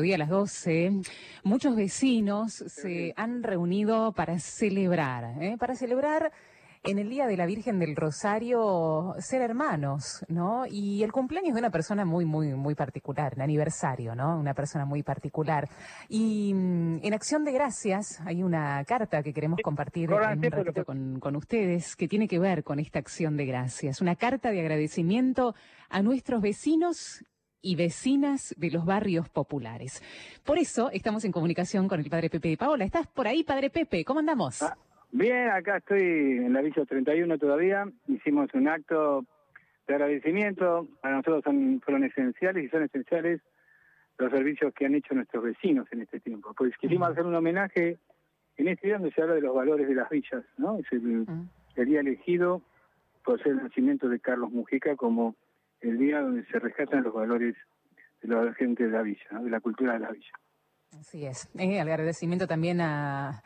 Hoy a las 12, muchos vecinos se han reunido para celebrar, ¿eh? para celebrar en el Día de la Virgen del Rosario ser hermanos, ¿no? Y el cumpleaños de una persona muy, muy, muy particular, el aniversario, ¿no? Una persona muy particular. Y mm, en acción de gracias hay una carta que queremos compartir en un ratito con, con ustedes que tiene que ver con esta acción de gracias. Una carta de agradecimiento a nuestros vecinos y vecinas de los barrios populares. Por eso estamos en comunicación con el padre Pepe de Paola. ¿Estás por ahí, padre Pepe? ¿Cómo andamos? Ah, bien, acá estoy en la Villa 31 todavía. Hicimos un acto de agradecimiento. Para nosotros son, fueron esenciales y son esenciales los servicios que han hecho nuestros vecinos en este tiempo. Pues quisimos hacer un homenaje en este día donde se habla de los valores de las villas, ¿no? Es el, el día elegido por ser el nacimiento de Carlos Mujica como el día donde se rescatan los valores de la gente de la villa, de la cultura de la villa. Así es. Eh, agradecimiento también a,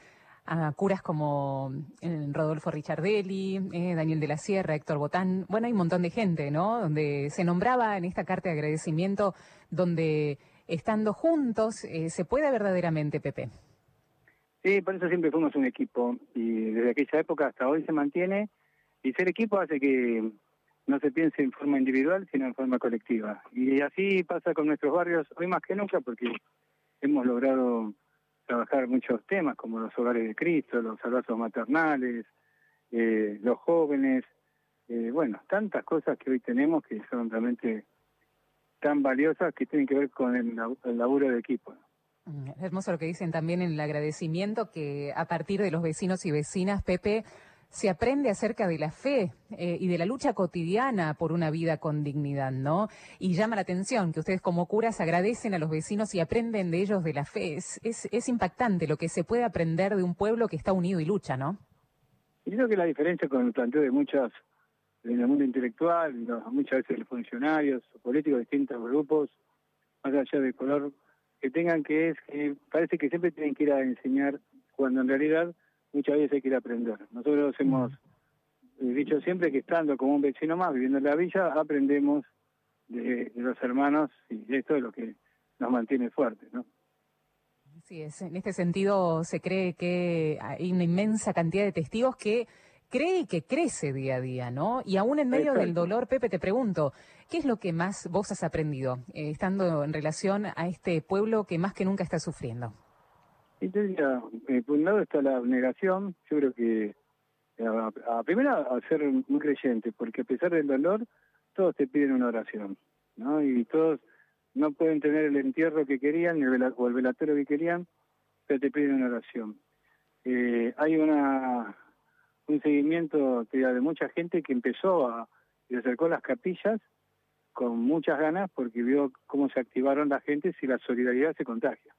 curas como eh, Rodolfo Ricciardelli, eh, Daniel de la Sierra, Héctor Botán. Bueno, hay un montón de gente, ¿no? Donde se nombraba en esta carta de agradecimiento, donde estando juntos eh, se puede verdaderamente, Pepe. Sí, por eso siempre fuimos un equipo y desde aquella época hasta hoy se mantiene y ser equipo hace que no se piense en forma individual, sino en forma colectiva. Y así pasa con nuestros barrios, hoy más que nunca, porque hemos logrado trabajar muchos temas, como los hogares de Cristo, los abrazos maternales, eh, los jóvenes, eh, bueno, tantas cosas que hoy tenemos que son realmente tan valiosas que tienen que ver con el, el laburo de equipo. Mm, es hermoso lo que dicen también en el agradecimiento que a partir de los vecinos y vecinas, Pepe, se aprende acerca de la fe eh, y de la lucha cotidiana por una vida con dignidad, ¿no? Y llama la atención que ustedes como curas agradecen a los vecinos y aprenden de ellos de la fe. Es, es, impactante lo que se puede aprender de un pueblo que está unido y lucha, ¿no? Y creo que la diferencia con el planteo de muchas, en el mundo intelectual, muchas veces de funcionarios políticos de distintos grupos, más allá del color que tengan, que es que parece que siempre tienen que ir a enseñar, cuando en realidad muchas veces hay que ir a aprender. Nosotros hemos eh, dicho siempre que estando como un vecino más viviendo en la villa, aprendemos de, los hermanos y esto es lo que nos mantiene fuertes, ¿no? Así es. En este sentido, se cree que hay una inmensa cantidad de testigos que cree que crece día a día, ¿no? Y aún en medio del dolor, Pepe, te pregunto, ¿qué es lo que más vos has aprendido eh, estando en relación a este pueblo que más que nunca está sufriendo? Entonces, eh, por un lado está la abnegación, yo creo que eh, a, primera a ser muy creyente, porque a pesar del dolor, todos te piden una oración, ¿no? Y todos no pueden tener el entierro que querían el o el velatorio que querían, pero te piden una oración. Eh, hay una un seguimiento de mucha gente que empezó a y acercó las capillas con muchas ganas porque vio cómo se activaron la gente si la solidaridad se contagia.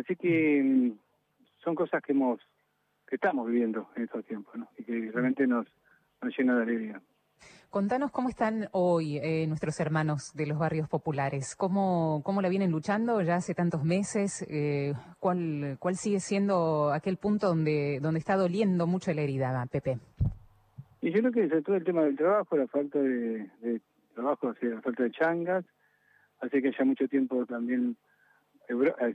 Así que mm, son cosas que hemos que estamos viviendo en estos tiempos ¿no? y que realmente nos, nos llena de alegría. Contanos cómo están hoy eh, nuestros hermanos de los barrios populares, cómo, cómo la vienen luchando ya hace tantos meses, eh, cuál, cuál sigue siendo aquel punto donde, donde está doliendo mucho la herida, Pepe. Y yo creo que sobre todo el tema del trabajo, la falta de, de trabajo, la falta de changas, hace que haya mucho tiempo también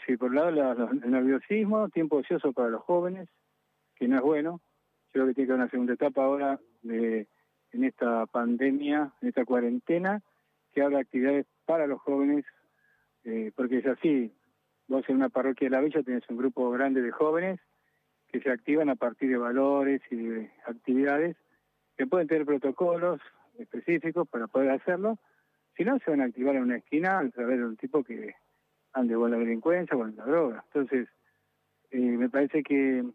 Sí, por un lado el nerviosismo, tiempo ocioso para los jóvenes, que no es bueno. Creo que tiene que haber una segunda etapa ahora de, en esta pandemia, en esta cuarentena, que haga actividades para los jóvenes, eh, porque es así, vos en una parroquia de la Villa tenés un grupo grande de jóvenes que se activan a partir de valores y de actividades que pueden tener protocolos específicos para poder hacerlo, si no se van a activar en una esquina a través de un tipo que ande con la delincuencia, con la droga. Entonces, eh, me parece que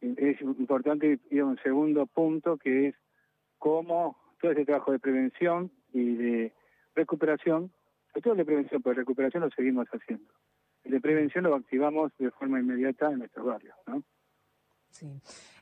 es importante ir a un segundo punto que es cómo todo ese trabajo de prevención y de recuperación, sobre todo de prevención, pero de recuperación lo seguimos haciendo. El de prevención lo activamos de forma inmediata en nuestros barrios, ¿no? Sí.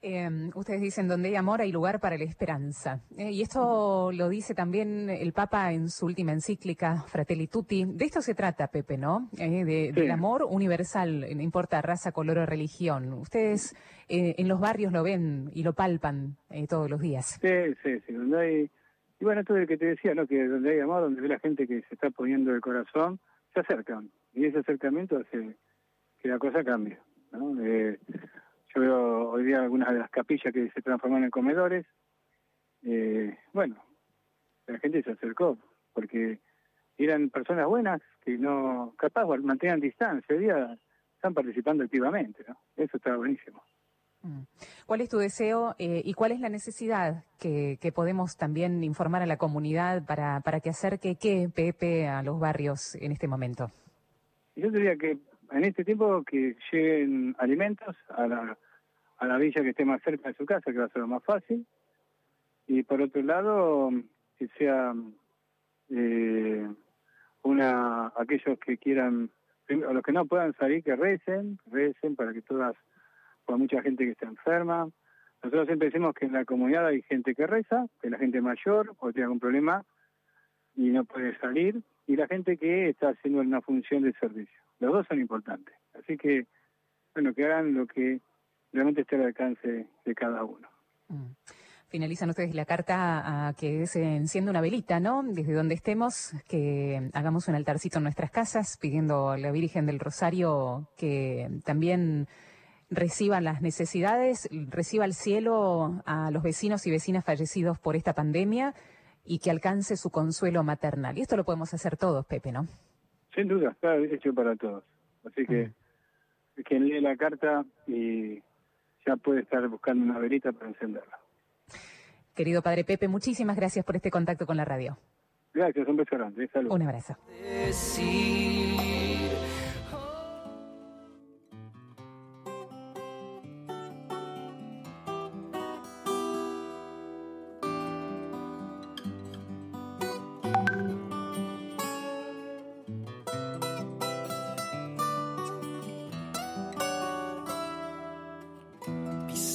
Em, ustedes dicen, donde hay amor hay lugar para la esperanza. Eh, y esto lo dice también el Papa en su última encíclica, Fratelli Tutti. De esto se trata, Pepe, ¿no? Eh, Del amor universal, no importa raza, color o religión. Ustedes eh, en los barrios lo ven y lo palpan todos los días. Sí, sí, sí. hay... Y bueno, esto es lo que te decía, ¿no? Que donde hay amor, donde ve la gente que se está poniendo el corazón, se acercan y ese acercamiento hace que la cosa cambie. ¿no? Yo veo hoy día algunas de las capillas que se transforman en comedores. Eh, bueno, la gente se acercó porque eran personas buenas que no, capaz, mantenían distancia. Hoy día están participando activamente. ¿no? Eso está buenísimo. Mm. ¿Cuál es tu deseo eh, y cuál es la necesidad que, podemos también informar a la comunidad para, para que acerque qué, Pepe, a los barrios en este momento? Yo diría que en este tiempo que lleguen alimentos a la, a la villa que esté más cerca de su casa, que va a ser lo más fácil. Y por otro lado, que sea eh, una aquellos que quieran, o los que no puedan salir, que recen, recen para que todas por mucha gente que está enferma. Nosotros siempre decimos que en la comunidad hay gente que reza, que la gente mayor o tiene algún problema y no puede salir, y la gente que está haciendo una función de servicio. Los dos son importantes. Así que, bueno, que hagan lo que realmente esté al alcance de cada uno. Mm. Finalizan ustedes la carta a que se encienda una velita, ¿no? Desde donde estemos, que hagamos un altarcito en nuestras casas, pidiendo a la Virgen del Rosario que también reciban las necesidades, reciba el cielo a los vecinos y vecinas fallecidos por esta pandemia y que alcance su consuelo maternal. Y esto lo podemos hacer todos, Pepe, ¿no? Sin duda, está hecho para todos. Así que mm. quien lee la carta y ya puede estar buscando una verita para encenderla. Querido Padre Pepe, muchísimas gracias por este contacto con la radio. Gracias, un beso grande. Salud. Un abrazo.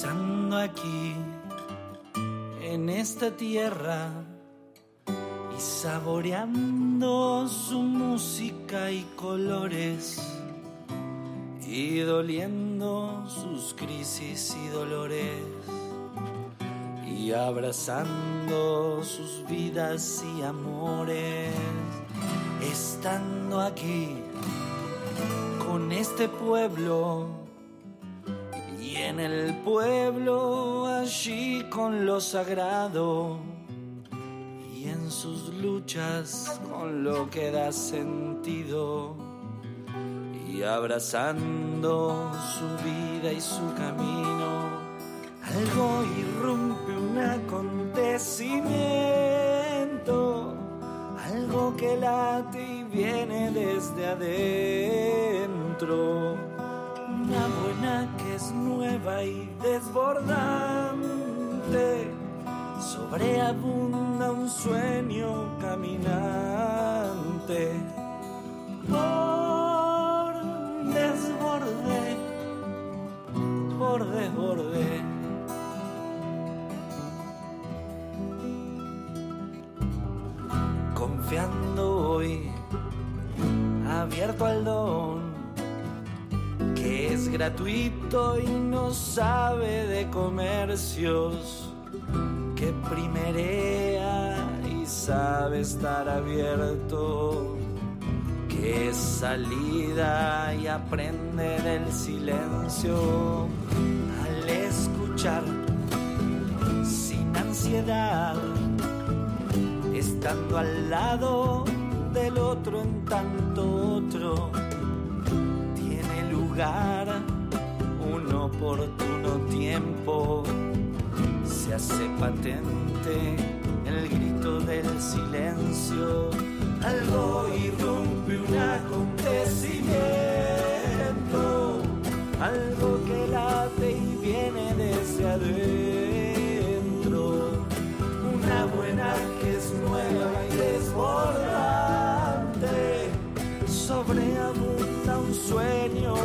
Aquí en esta tierra y saboreando su música y colores y doliendo sus crisis y dolores y abrazando sus vidas y amores, estando aquí con este pueblo en el pueblo, allí con lo sagrado, y en sus luchas con lo que da sentido, y abrazando su vida y su camino, algo irrumpe un acontecimiento, algo que late y viene desde adentro buena que es nueva y desbordante, sobreabunda un sueño caminante. Por desborde, por desborde. Confiando hoy, abierto al es gratuito y no sabe de comercios, que primerea y sabe estar abierto, que es salida y aprende del silencio al escuchar sin ansiedad, estando al lado del otro en tanto otro un oportuno tiempo, se hace patente el grito del silencio, algo irrumpe un acontecimiento, algo que late y viene desde adentro, una buena que es nueva y desbordante, sobreabunda un sueño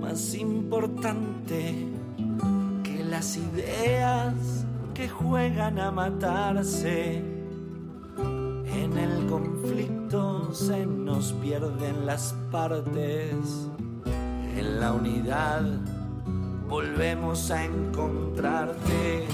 más importante que las ideas que juegan a matarse. En el conflicto se nos pierden las partes. En la unidad volvemos a encontrarte